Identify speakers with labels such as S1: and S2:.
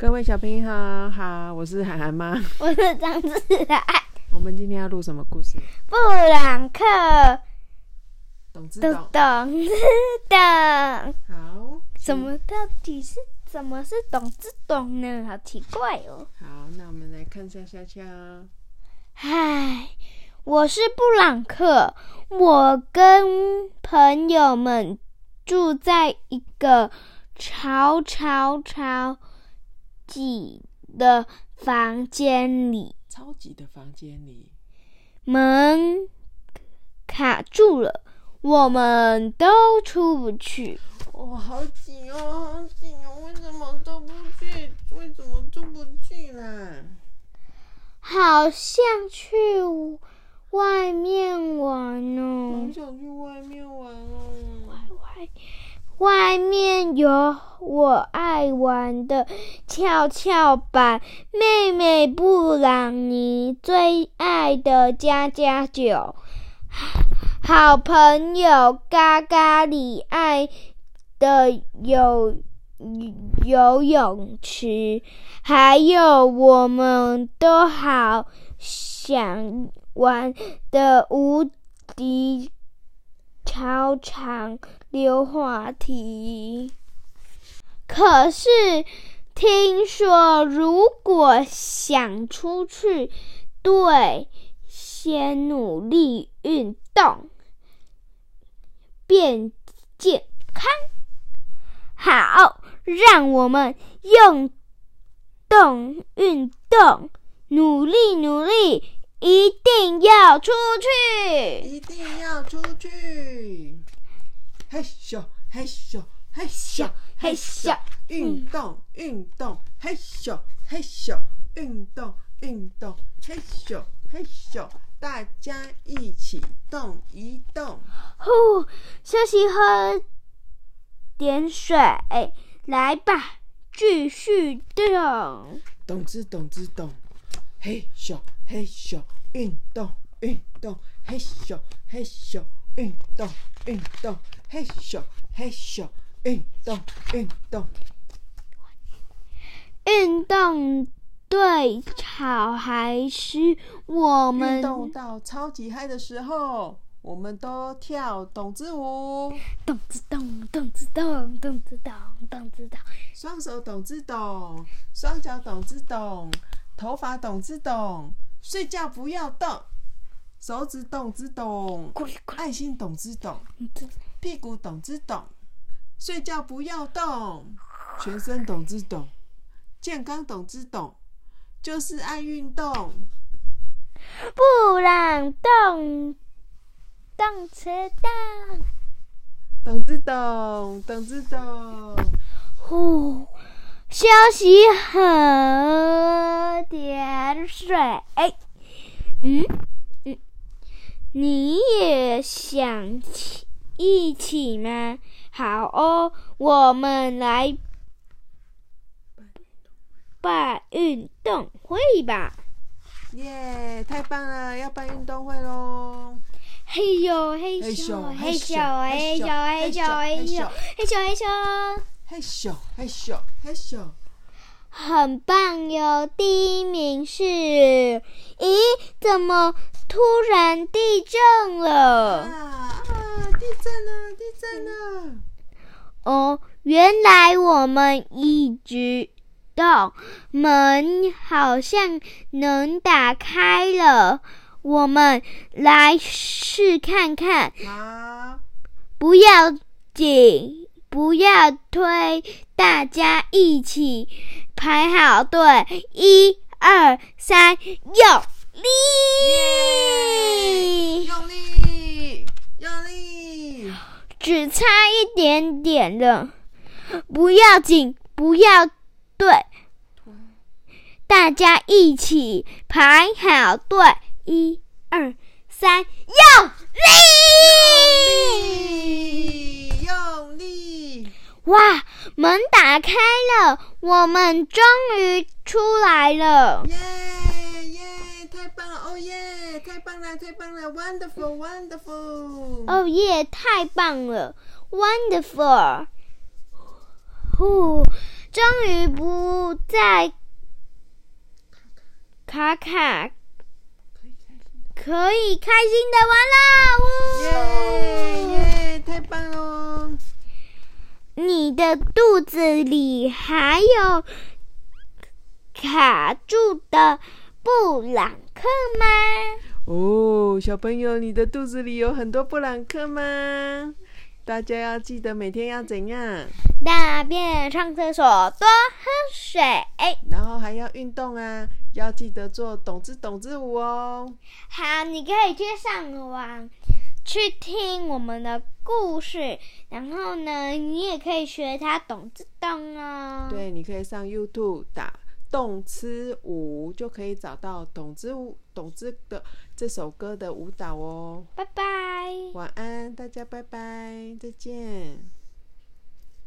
S1: 各位小朋友好，好，我是涵涵妈。
S2: 我是张志涵。
S1: 我们今天要录什么故事？
S2: 布朗克，懂
S1: 懂知懂。
S2: 懂知懂。
S1: 好，
S2: 什么到底是怎么是懂知懂呢？好奇怪哦。
S1: 好，那我们来看一下下下。
S2: 嗨，我是布朗克，我跟朋友们住在一个超超超挤的房间里，
S1: 超级的房间里，
S2: 门卡住了，我们都出不去。
S1: 哦、好挤哦，好挤哦！为什么都不去？为什么出不去啦？
S2: 好像去外面玩哦
S1: 好
S2: 哦，
S1: 想去外面玩哦。
S2: 外外面有我爱玩的跷跷板，妹妹布朗尼最爱的加加酒，好朋友嘎嘎里爱的游游泳池，还有我们都好想玩的无敌操场溜滑梯。可是听说，如果想出去，对，先努力运动，变健康。好，让我们用动运动，努力努力，一定要出去。
S1: 一定要出去！嘿咻嘿咻嘿咻嘿咻，运动运动，嘿咻嘿咻，运动运动，嘿咻嘿咻，大家一起动一动。
S2: 呼，休息喝点水，来吧，继续动。
S1: 懂之懂之懂，嘿咻嘿咻，运动运动，嘿咻嘿咻，运动运动，嘿咻嘿咻，运动运动。
S2: 运动对好还是我
S1: 运
S2: 们
S1: 动到超级嗨的时候，我们都跳懂之舞，
S2: 动之动，动之动，动之动，动之动。
S1: 双手懂之懂，双脚懂之懂，头发懂之懂，睡觉不要动，手指懂之懂，
S2: 滚滚
S1: 爱心懂之懂，屁股懂之懂，睡觉不要动，全身懂之懂，健康懂之懂，就是爱运动。
S2: 不让动，动车动。
S1: 懂之懂，懂之懂。
S2: 呼，休息喝点水。嗯嗯，你也想起一起吗？好哦，我们来办运动会吧。
S1: 耶太棒了！要办运动会喽！
S2: 嘿呦嘿
S1: 咻
S2: 嘿
S1: 咻
S2: 嘿咻嘿咻嘿咻嘿咻。嘿咻
S1: 嘿咻嘿咻，
S2: 很棒哟！第一名是，咦，怎么突然地震了？
S1: 啊啊！地震了！地震了！
S2: 哦，原来我们一直动，门好像能打开了，我们来试看看。
S1: 啊，
S2: 不要紧，不要推，大家一起排好队，一二三，用力！
S1: 用力，用力！
S2: 只差一点点了，不要紧，不要对，大家一起排好队，一二三，用力！
S1: 力，用力！
S2: 哇，门打开了，我们终于出来了。
S1: 耶耶！太棒了！哦耶！太棒了！太棒了！Wonderful! Wonderful!
S2: 哦耶，太棒了，wonderful！呼，终于不再卡卡，可以开心的玩
S1: 耶
S2: 啦！
S1: 耶，太棒喽！
S2: 你的肚子里还有卡住的布朗克吗？
S1: 哦，小朋友，你的肚子里有很多布朗克吗？大家要记得每天要怎样？
S2: 大便、上厕所，多喝水。
S1: 然后还要运动啊，要记得做懂字懂字舞哦。
S2: 好，你可以去上网去听我们的故事，然后呢，你也可以学他懂之懂哦。
S1: 对，你可以上 YouTube 打“动之舞”，就可以找到懂之舞、懂之的这首歌的舞蹈哦。
S2: 拜拜。
S1: 晚安，大家拜拜，再见。